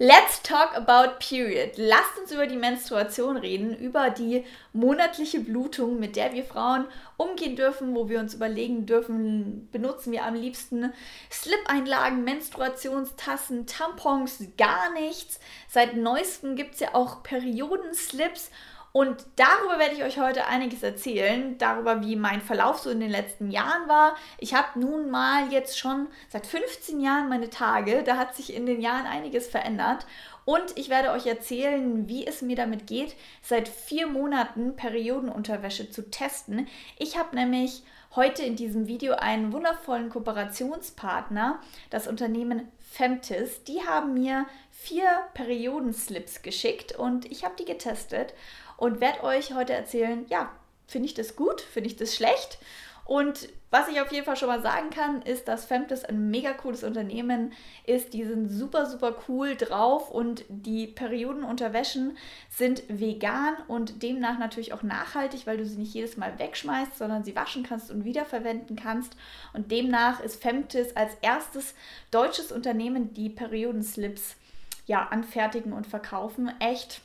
Let's talk about period. Lasst uns über die Menstruation reden, über die monatliche Blutung, mit der wir Frauen umgehen dürfen, wo wir uns überlegen dürfen, benutzen wir am liebsten Slip-Einlagen, Menstruationstassen, Tampons, gar nichts. Seit neuestem gibt es ja auch Periodenslips und darüber werde ich euch heute einiges erzählen, darüber, wie mein Verlauf so in den letzten Jahren war. Ich habe nun mal jetzt schon seit 15 Jahren meine Tage, da hat sich in den Jahren einiges verändert. Und ich werde euch erzählen, wie es mir damit geht, seit vier Monaten Periodenunterwäsche zu testen. Ich habe nämlich heute in diesem Video einen wundervollen Kooperationspartner, das Unternehmen Femtis. Die haben mir vier Periodenslips geschickt und ich habe die getestet und werde euch heute erzählen, ja, finde ich das gut, finde ich das schlecht. Und was ich auf jeden Fall schon mal sagen kann, ist, dass Femtis ein mega cooles Unternehmen ist. Die sind super, super cool drauf und die Periodenunterwäschen sind vegan und demnach natürlich auch nachhaltig, weil du sie nicht jedes Mal wegschmeißt, sondern sie waschen kannst und wiederverwenden kannst. Und demnach ist Femtis als erstes deutsches Unternehmen, die Periodenslips ja anfertigen und verkaufen. Echt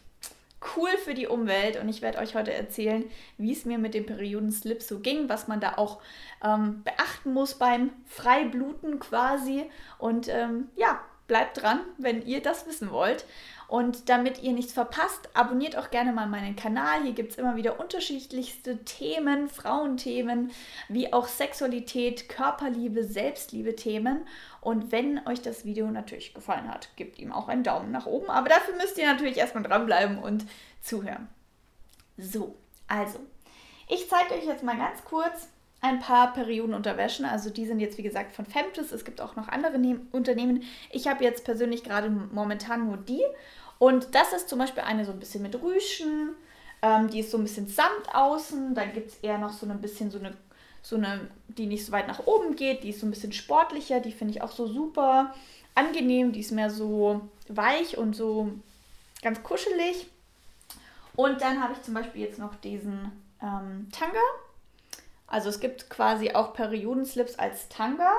cool für die Umwelt und ich werde euch heute erzählen, wie es mir mit dem Periodenslip so ging, was man da auch ähm, beachten muss beim Freibluten quasi. Und ähm, ja, bleibt dran, wenn ihr das wissen wollt. Und damit ihr nichts verpasst, abonniert auch gerne mal meinen Kanal. Hier gibt es immer wieder unterschiedlichste Themen, Frauenthemen, wie auch Sexualität, Körperliebe, Selbstliebe-Themen. Und wenn euch das Video natürlich gefallen hat, gebt ihm auch einen Daumen nach oben. Aber dafür müsst ihr natürlich erstmal dranbleiben und zuhören. So, also, ich zeige euch jetzt mal ganz kurz ein paar Periodenunterwäschen. Also die sind jetzt wie gesagt von Femtis. Es gibt auch noch andere ne Unternehmen. Ich habe jetzt persönlich gerade momentan nur die und das ist zum Beispiel eine so ein bisschen mit Rüschen. Ähm, die ist so ein bisschen samt außen. Dann gibt es eher noch so ein bisschen so eine, so eine, die nicht so weit nach oben geht. Die ist so ein bisschen sportlicher. Die finde ich auch so super angenehm. Die ist mehr so weich und so ganz kuschelig. Und dann habe ich zum Beispiel jetzt noch diesen ähm, Tanga. Also es gibt quasi auch Periodenslips als Tanga.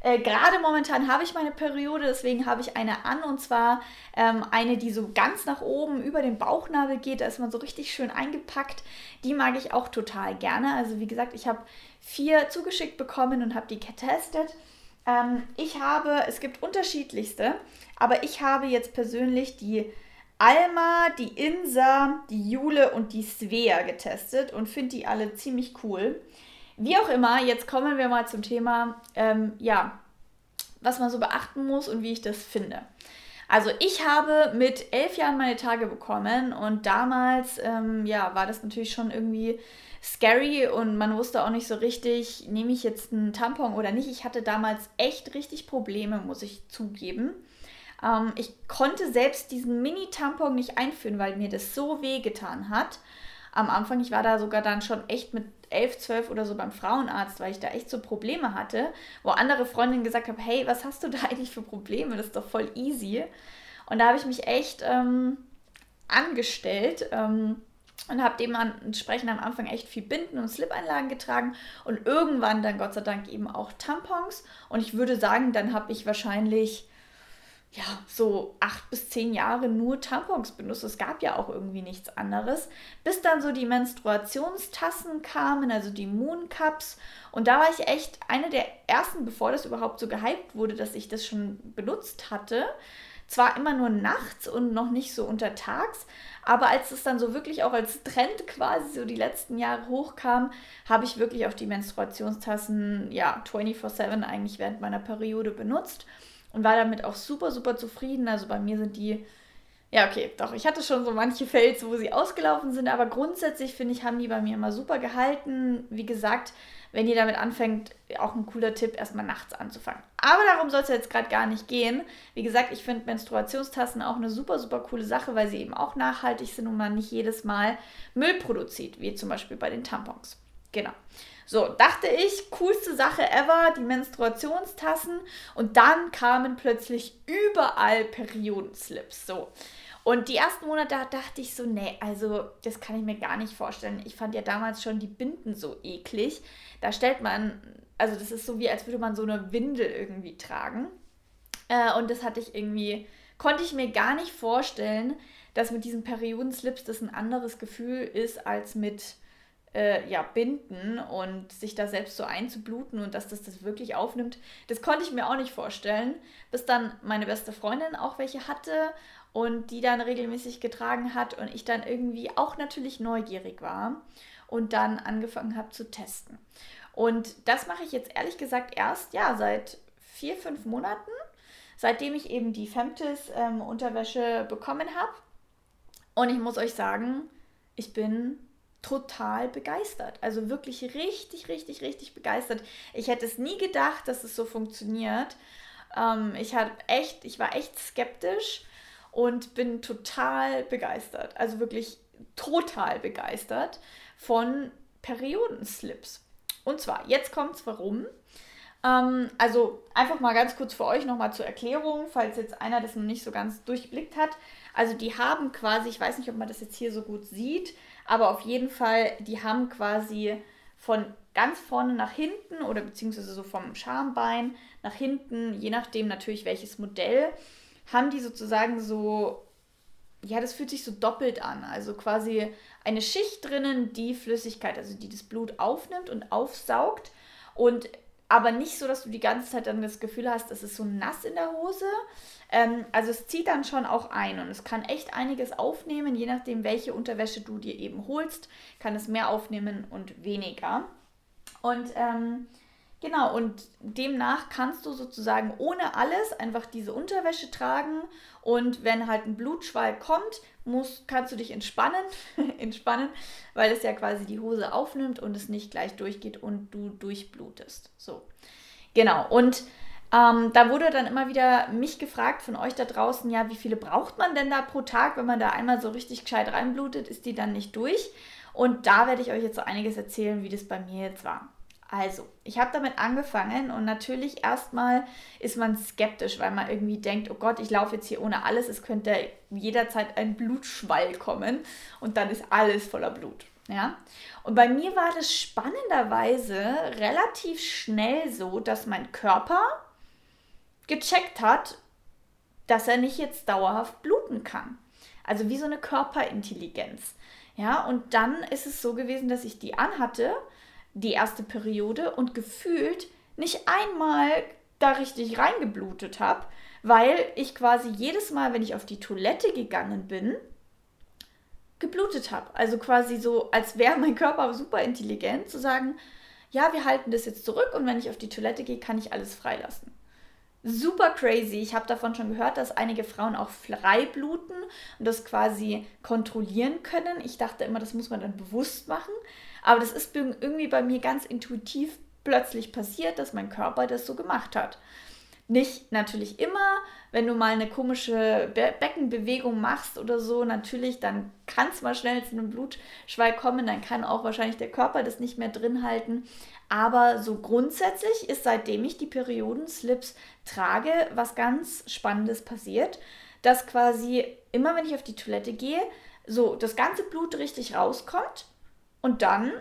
Äh, Gerade momentan habe ich meine Periode, deswegen habe ich eine an und zwar ähm, eine, die so ganz nach oben über den Bauchnabel geht. Da ist man so richtig schön eingepackt. Die mag ich auch total gerne. Also wie gesagt, ich habe vier zugeschickt bekommen und habe die getestet. Ähm, ich habe, es gibt unterschiedlichste, aber ich habe jetzt persönlich die Alma, die Insa, die Jule und die Svea getestet und finde die alle ziemlich cool. Wie auch immer, jetzt kommen wir mal zum Thema, ähm, ja, was man so beachten muss und wie ich das finde. Also ich habe mit elf Jahren meine Tage bekommen und damals, ähm, ja, war das natürlich schon irgendwie scary und man wusste auch nicht so richtig, nehme ich jetzt einen Tampon oder nicht. Ich hatte damals echt richtig Probleme, muss ich zugeben. Ähm, ich konnte selbst diesen Mini-Tampon nicht einführen, weil mir das so weh getan hat. Am Anfang, ich war da sogar dann schon echt mit 11, 12 oder so beim Frauenarzt, weil ich da echt so Probleme hatte, wo andere Freundinnen gesagt haben, hey, was hast du da eigentlich für Probleme? Das ist doch voll easy. Und da habe ich mich echt ähm, angestellt ähm, und habe dementsprechend am Anfang echt viel Binden und Slip-Einlagen getragen und irgendwann dann Gott sei Dank eben auch Tampons. Und ich würde sagen, dann habe ich wahrscheinlich ja, so acht bis zehn Jahre nur Tampons benutzt. Es gab ja auch irgendwie nichts anderes. Bis dann so die Menstruationstassen kamen, also die Moon Cups. Und da war ich echt eine der ersten, bevor das überhaupt so gehypt wurde, dass ich das schon benutzt hatte. Zwar immer nur nachts und noch nicht so untertags, aber als es dann so wirklich auch als Trend quasi so die letzten Jahre hochkam, habe ich wirklich auch die Menstruationstassen ja 24/7 eigentlich während meiner Periode benutzt und war damit auch super, super zufrieden. Also bei mir sind die, ja, okay, doch, ich hatte schon so manche Fails, wo sie ausgelaufen sind, aber grundsätzlich finde ich, haben die bei mir immer super gehalten. Wie gesagt, wenn ihr damit anfängt, auch ein cooler Tipp, erstmal nachts anzufangen. Aber darum soll es jetzt gerade gar nicht gehen. Wie gesagt, ich finde Menstruationstassen auch eine super, super coole Sache, weil sie eben auch nachhaltig sind und man nicht jedes Mal Müll produziert, wie zum Beispiel bei den Tampons. Genau. So, dachte ich, coolste Sache ever, die Menstruationstassen. Und dann kamen plötzlich überall Periodenslips. So. Und die ersten Monate dachte ich so, nee, also das kann ich mir gar nicht vorstellen. Ich fand ja damals schon die Binden so eklig. Da stellt man, also das ist so wie, als würde man so eine Windel irgendwie tragen. Äh, und das hatte ich irgendwie konnte ich mir gar nicht vorstellen, dass mit diesen Periodenslips das ein anderes Gefühl ist als mit äh, ja, Binden und sich da selbst so einzubluten und dass das das wirklich aufnimmt. Das konnte ich mir auch nicht vorstellen, bis dann meine beste Freundin auch welche hatte und die dann regelmäßig getragen hat und ich dann irgendwie auch natürlich neugierig war und dann angefangen habe zu testen. Und das mache ich jetzt ehrlich gesagt erst, ja, seit vier, fünf Monaten, seitdem ich eben die Femtis ähm, Unterwäsche bekommen habe. Und ich muss euch sagen, ich bin total begeistert. Also wirklich richtig, richtig, richtig begeistert. Ich hätte es nie gedacht, dass es so funktioniert. Ähm, ich hatte echt, ich war echt skeptisch und bin total begeistert. Also wirklich total begeistert von Periodenslips. Und zwar, jetzt kommt es warum. Ähm, also einfach mal ganz kurz für euch nochmal zur Erklärung, falls jetzt einer das noch nicht so ganz durchblickt hat. Also die haben quasi, ich weiß nicht, ob man das jetzt hier so gut sieht, aber auf jeden Fall, die haben quasi von ganz vorne nach hinten oder beziehungsweise so vom Schambein nach hinten, je nachdem natürlich welches Modell, haben die sozusagen so ja, das fühlt sich so doppelt an. Also quasi eine Schicht drinnen, die Flüssigkeit, also die das Blut aufnimmt und aufsaugt. Und aber nicht so, dass du die ganze Zeit dann das Gefühl hast, es ist so nass in der Hose. Ähm, also es zieht dann schon auch ein und es kann echt einiges aufnehmen, je nachdem, welche Unterwäsche du dir eben holst, kann es mehr aufnehmen und weniger. Und ähm, Genau, und demnach kannst du sozusagen ohne alles einfach diese Unterwäsche tragen und wenn halt ein Blutschwall kommt, musst, kannst du dich entspannen, entspannen, weil es ja quasi die Hose aufnimmt und es nicht gleich durchgeht und du durchblutest. So, genau, und ähm, da wurde dann immer wieder mich gefragt von euch da draußen, ja, wie viele braucht man denn da pro Tag, wenn man da einmal so richtig gescheit reinblutet, ist die dann nicht durch? Und da werde ich euch jetzt so einiges erzählen, wie das bei mir jetzt war. Also, ich habe damit angefangen und natürlich erstmal ist man skeptisch, weil man irgendwie denkt, oh Gott, ich laufe jetzt hier ohne alles, es könnte jederzeit ein Blutschwall kommen und dann ist alles voller Blut. Ja? Und bei mir war das spannenderweise relativ schnell so, dass mein Körper gecheckt hat, dass er nicht jetzt dauerhaft bluten kann. Also wie so eine Körperintelligenz. Ja, und dann ist es so gewesen, dass ich die anhatte die erste Periode und gefühlt nicht einmal da richtig reingeblutet habe, weil ich quasi jedes Mal, wenn ich auf die Toilette gegangen bin, geblutet habe. Also quasi so, als wäre mein Körper super intelligent zu sagen, ja, wir halten das jetzt zurück und wenn ich auf die Toilette gehe, kann ich alles freilassen. Super crazy. Ich habe davon schon gehört, dass einige Frauen auch frei bluten und das quasi kontrollieren können. Ich dachte immer, das muss man dann bewusst machen. Aber das ist irgendwie bei mir ganz intuitiv plötzlich passiert, dass mein Körper das so gemacht hat. Nicht natürlich immer, wenn du mal eine komische Be Beckenbewegung machst oder so, natürlich, dann kann es mal schnell zu einem Blutschwall kommen, dann kann auch wahrscheinlich der Körper das nicht mehr drin halten. Aber so grundsätzlich ist, seitdem ich die Periodenslips trage, was ganz Spannendes passiert, dass quasi immer, wenn ich auf die Toilette gehe, so das ganze Blut richtig rauskommt und dann,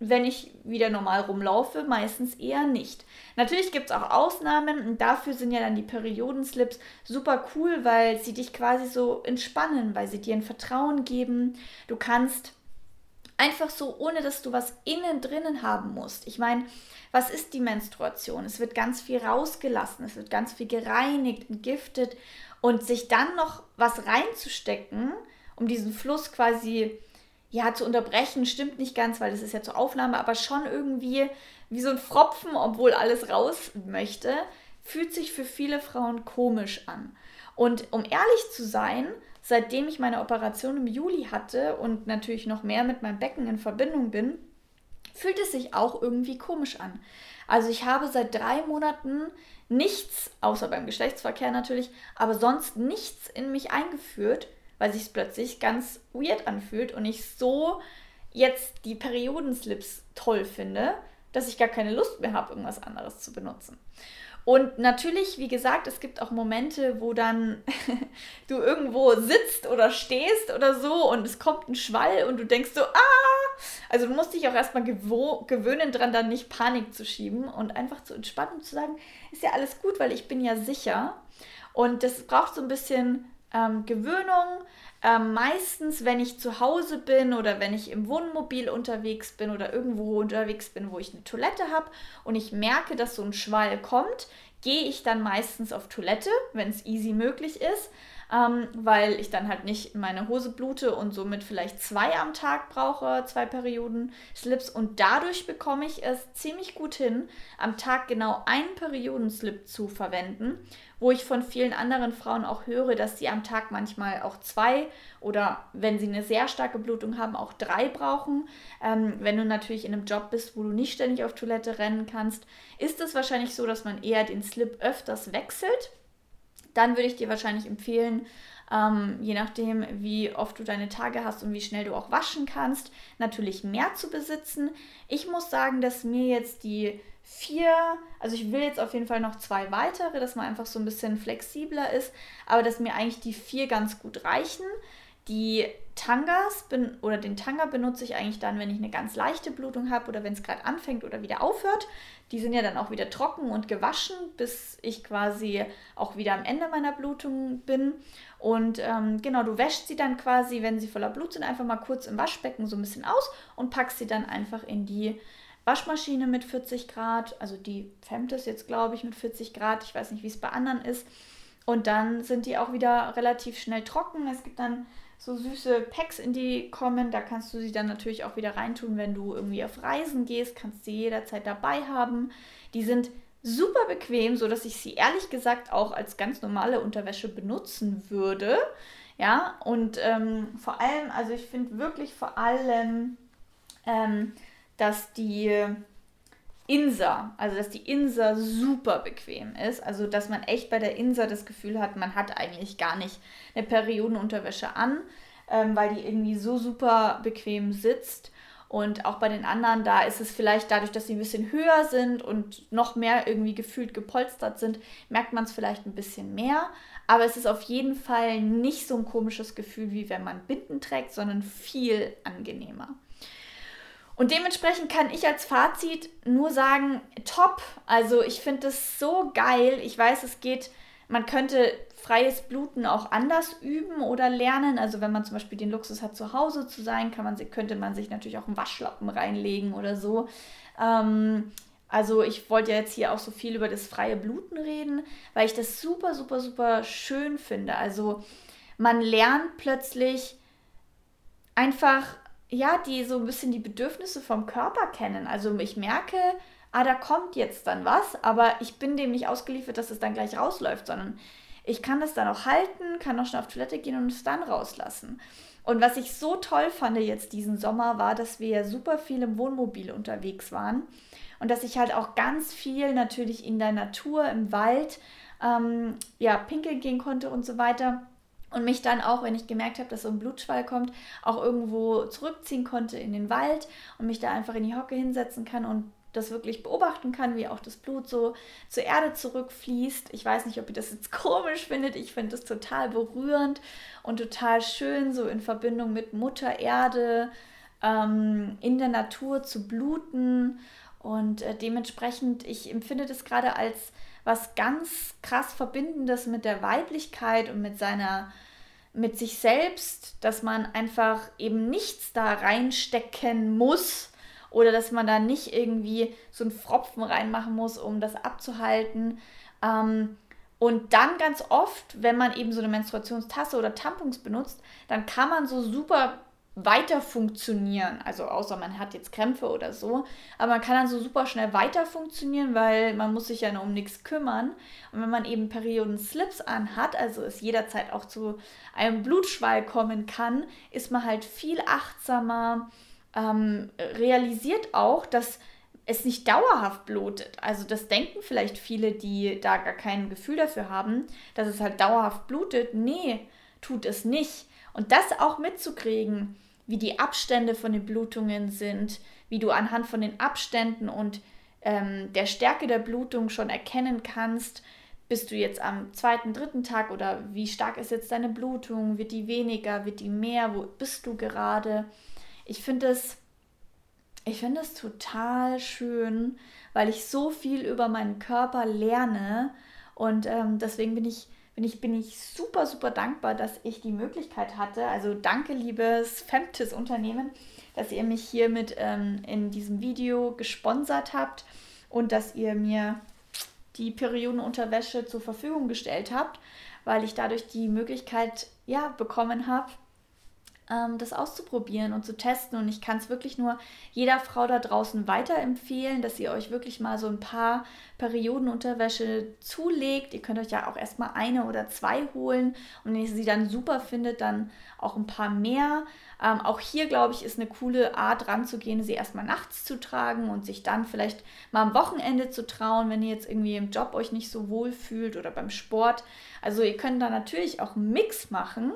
wenn ich wieder normal rumlaufe, meistens eher nicht. Natürlich gibt es auch Ausnahmen und dafür sind ja dann die Periodenslips super cool, weil sie dich quasi so entspannen, weil sie dir ein Vertrauen geben. Du kannst einfach so, ohne dass du was innen drinnen haben musst. Ich meine, was ist die Menstruation? Es wird ganz viel rausgelassen, es wird ganz viel gereinigt, entgiftet und sich dann noch was reinzustecken, um diesen Fluss quasi ja, zu unterbrechen stimmt nicht ganz, weil das ist ja zur Aufnahme, aber schon irgendwie wie so ein Fropfen, obwohl alles raus möchte, fühlt sich für viele Frauen komisch an. Und um ehrlich zu sein, seitdem ich meine Operation im Juli hatte und natürlich noch mehr mit meinem Becken in Verbindung bin, fühlt es sich auch irgendwie komisch an. Also ich habe seit drei Monaten nichts, außer beim Geschlechtsverkehr natürlich, aber sonst nichts in mich eingeführt, weil sich es plötzlich ganz weird anfühlt und ich so jetzt die Periodenslips toll finde, dass ich gar keine Lust mehr habe, irgendwas anderes zu benutzen. Und natürlich, wie gesagt, es gibt auch Momente, wo dann du irgendwo sitzt oder stehst oder so und es kommt ein Schwall und du denkst so, ah! Also du musst dich auch erstmal gewöhnen dran, dann nicht Panik zu schieben und einfach zu entspannen und zu sagen, ist ja alles gut, weil ich bin ja sicher. Und das braucht so ein bisschen ähm, Gewöhnung. Ähm, meistens, wenn ich zu Hause bin oder wenn ich im Wohnmobil unterwegs bin oder irgendwo unterwegs bin, wo ich eine Toilette habe und ich merke, dass so ein Schwall kommt, gehe ich dann meistens auf Toilette, wenn es easy möglich ist ähm, weil ich dann halt nicht meine Hose blute und somit vielleicht zwei am Tag brauche, zwei Perioden Slips und dadurch bekomme ich es ziemlich gut hin, am Tag genau einen Periodenslip zu verwenden, wo ich von vielen anderen Frauen auch höre, dass sie am Tag manchmal auch zwei oder wenn sie eine sehr starke Blutung haben, auch drei brauchen. Ähm, wenn du natürlich in einem Job bist, wo du nicht ständig auf Toilette rennen kannst, ist es wahrscheinlich so, dass man eher den Slip öfters wechselt dann würde ich dir wahrscheinlich empfehlen, ähm, je nachdem, wie oft du deine Tage hast und wie schnell du auch waschen kannst, natürlich mehr zu besitzen. Ich muss sagen, dass mir jetzt die vier, also ich will jetzt auf jeden Fall noch zwei weitere, dass man einfach so ein bisschen flexibler ist, aber dass mir eigentlich die vier ganz gut reichen. Die Tangas bin, oder den Tanga benutze ich eigentlich dann, wenn ich eine ganz leichte Blutung habe oder wenn es gerade anfängt oder wieder aufhört. Die sind ja dann auch wieder trocken und gewaschen, bis ich quasi auch wieder am Ende meiner Blutung bin. Und ähm, genau, du wäschst sie dann quasi, wenn sie voller Blut sind, einfach mal kurz im Waschbecken so ein bisschen aus und packst sie dann einfach in die Waschmaschine mit 40 Grad. Also die Femtes jetzt, glaube ich, mit 40 Grad. Ich weiß nicht, wie es bei anderen ist. Und dann sind die auch wieder relativ schnell trocken. Es gibt dann so süße Packs in die kommen. Da kannst du sie dann natürlich auch wieder reintun, wenn du irgendwie auf Reisen gehst. Kannst sie jederzeit dabei haben. Die sind super bequem, so dass ich sie ehrlich gesagt auch als ganz normale Unterwäsche benutzen würde. Ja, und ähm, vor allem, also ich finde wirklich vor allem, ähm, dass die Insa, also dass die Insa super bequem ist, also dass man echt bei der Insa das Gefühl hat, man hat eigentlich gar nicht eine Periodenunterwäsche an, ähm, weil die irgendwie so super bequem sitzt. Und auch bei den anderen, da ist es vielleicht dadurch, dass sie ein bisschen höher sind und noch mehr irgendwie gefühlt gepolstert sind, merkt man es vielleicht ein bisschen mehr. Aber es ist auf jeden Fall nicht so ein komisches Gefühl, wie wenn man Binden trägt, sondern viel angenehmer. Und dementsprechend kann ich als Fazit nur sagen, top. Also ich finde das so geil. Ich weiß, es geht, man könnte freies Bluten auch anders üben oder lernen. Also wenn man zum Beispiel den Luxus hat, zu Hause zu sein, kann man, könnte man sich natürlich auch einen Waschlappen reinlegen oder so. Ähm, also ich wollte ja jetzt hier auch so viel über das freie Bluten reden, weil ich das super, super, super schön finde. Also man lernt plötzlich einfach ja, die so ein bisschen die Bedürfnisse vom Körper kennen. Also ich merke, ah, da kommt jetzt dann was, aber ich bin dem nicht ausgeliefert, dass es dann gleich rausläuft, sondern ich kann das dann auch halten, kann auch schon auf Toilette gehen und es dann rauslassen. Und was ich so toll fand jetzt diesen Sommer war, dass wir super viel im Wohnmobil unterwegs waren und dass ich halt auch ganz viel natürlich in der Natur, im Wald, ähm, ja, pinkeln gehen konnte und so weiter und mich dann auch, wenn ich gemerkt habe, dass so ein Blutschwall kommt, auch irgendwo zurückziehen konnte in den Wald und mich da einfach in die Hocke hinsetzen kann und das wirklich beobachten kann, wie auch das Blut so zur Erde zurückfließt. Ich weiß nicht, ob ihr das jetzt komisch findet. Ich finde es total berührend und total schön, so in Verbindung mit Mutter Erde ähm, in der Natur zu bluten. Und äh, dementsprechend, ich empfinde das gerade als was ganz krass Verbindendes mit der Weiblichkeit und mit seiner, mit sich selbst, dass man einfach eben nichts da reinstecken muss oder dass man da nicht irgendwie so einen Fropfen reinmachen muss, um das abzuhalten. Ähm, und dann ganz oft, wenn man eben so eine Menstruationstasse oder Tampons benutzt, dann kann man so super weiter funktionieren. Also außer man hat jetzt Krämpfe oder so. Aber man kann dann so super schnell weiter funktionieren, weil man muss sich ja nur um nichts kümmern. Und wenn man eben Perioden-Slips anhat, also es jederzeit auch zu einem Blutschwall kommen kann, ist man halt viel achtsamer, ähm, realisiert auch, dass es nicht dauerhaft blutet. Also das denken vielleicht viele, die da gar kein Gefühl dafür haben, dass es halt dauerhaft blutet. Nee, tut es nicht. Und das auch mitzukriegen, wie die Abstände von den Blutungen sind, wie du anhand von den Abständen und ähm, der Stärke der Blutung schon erkennen kannst, bist du jetzt am zweiten, dritten Tag oder wie stark ist jetzt deine Blutung? Wird die weniger? Wird die mehr? Wo bist du gerade? Ich finde es, ich finde es total schön, weil ich so viel über meinen Körper lerne und ähm, deswegen bin ich bin ich, bin ich super, super dankbar, dass ich die Möglichkeit hatte. Also danke, liebes Femtis-Unternehmen, dass ihr mich hiermit ähm, in diesem Video gesponsert habt und dass ihr mir die Periodenunterwäsche zur Verfügung gestellt habt, weil ich dadurch die Möglichkeit ja, bekommen habe, ähm, das auszuprobieren und zu testen. Und ich kann es wirklich nur jeder Frau da draußen weiterempfehlen, dass ihr euch wirklich mal so ein paar Periodenunterwäsche zulegt. Ihr könnt euch ja auch erstmal eine oder zwei holen. Und wenn ihr sie dann super findet, dann auch ein paar mehr. Ähm, auch hier, glaube ich, ist eine coole Art ranzugehen, sie erstmal nachts zu tragen und sich dann vielleicht mal am Wochenende zu trauen, wenn ihr jetzt irgendwie im Job euch nicht so wohl fühlt oder beim Sport. Also ihr könnt da natürlich auch einen Mix machen.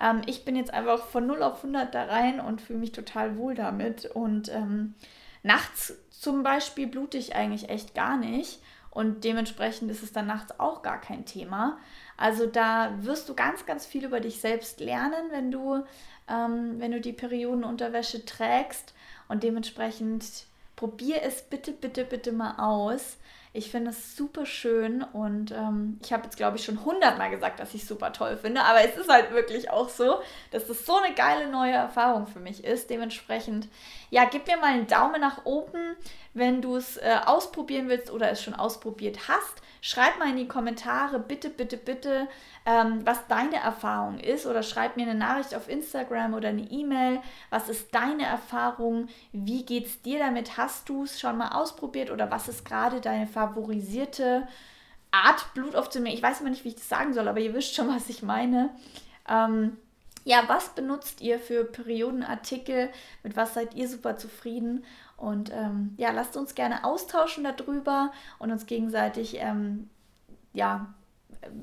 Ähm, ich bin jetzt einfach von 0 auf 100 da rein und fühle mich total wohl damit. Und ähm, nachts zum Beispiel blute ich eigentlich echt gar nicht. Und dementsprechend ist es dann nachts auch gar kein Thema. Also da wirst du ganz, ganz viel über dich selbst lernen, wenn du, ähm, wenn du die Periodenunterwäsche trägst. Und dementsprechend probier es bitte, bitte, bitte mal aus. Ich finde es super schön und ähm, ich habe jetzt, glaube ich, schon hundertmal gesagt, dass ich es super toll finde, aber es ist halt wirklich auch so, dass das so eine geile neue Erfahrung für mich ist. Dementsprechend, ja, gib mir mal einen Daumen nach oben, wenn du es äh, ausprobieren willst oder es schon ausprobiert hast. Schreib mal in die Kommentare, bitte, bitte, bitte, ähm, was deine Erfahrung ist oder schreib mir eine Nachricht auf Instagram oder eine E-Mail. Was ist deine Erfahrung? Wie geht es dir damit? Hast du es schon mal ausprobiert oder was ist gerade deine favorisierte Art, Blut aufzunehmen? Ich weiß immer nicht, wie ich das sagen soll, aber ihr wisst schon, was ich meine. Ähm, ja, was benutzt ihr für Periodenartikel? Mit was seid ihr super zufrieden? Und ähm, ja, lasst uns gerne austauschen darüber und uns gegenseitig ähm, ja,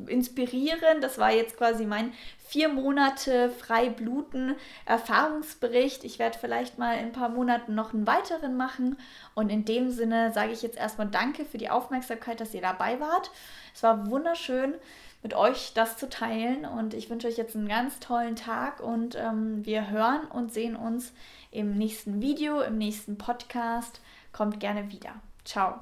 inspirieren. Das war jetzt quasi mein vier Monate frei bluten Erfahrungsbericht. Ich werde vielleicht mal in ein paar Monaten noch einen weiteren machen. Und in dem Sinne sage ich jetzt erstmal Danke für die Aufmerksamkeit, dass ihr dabei wart. Es war wunderschön mit euch das zu teilen. Und ich wünsche euch jetzt einen ganz tollen Tag und ähm, wir hören und sehen uns im nächsten Video, im nächsten Podcast. Kommt gerne wieder. Ciao.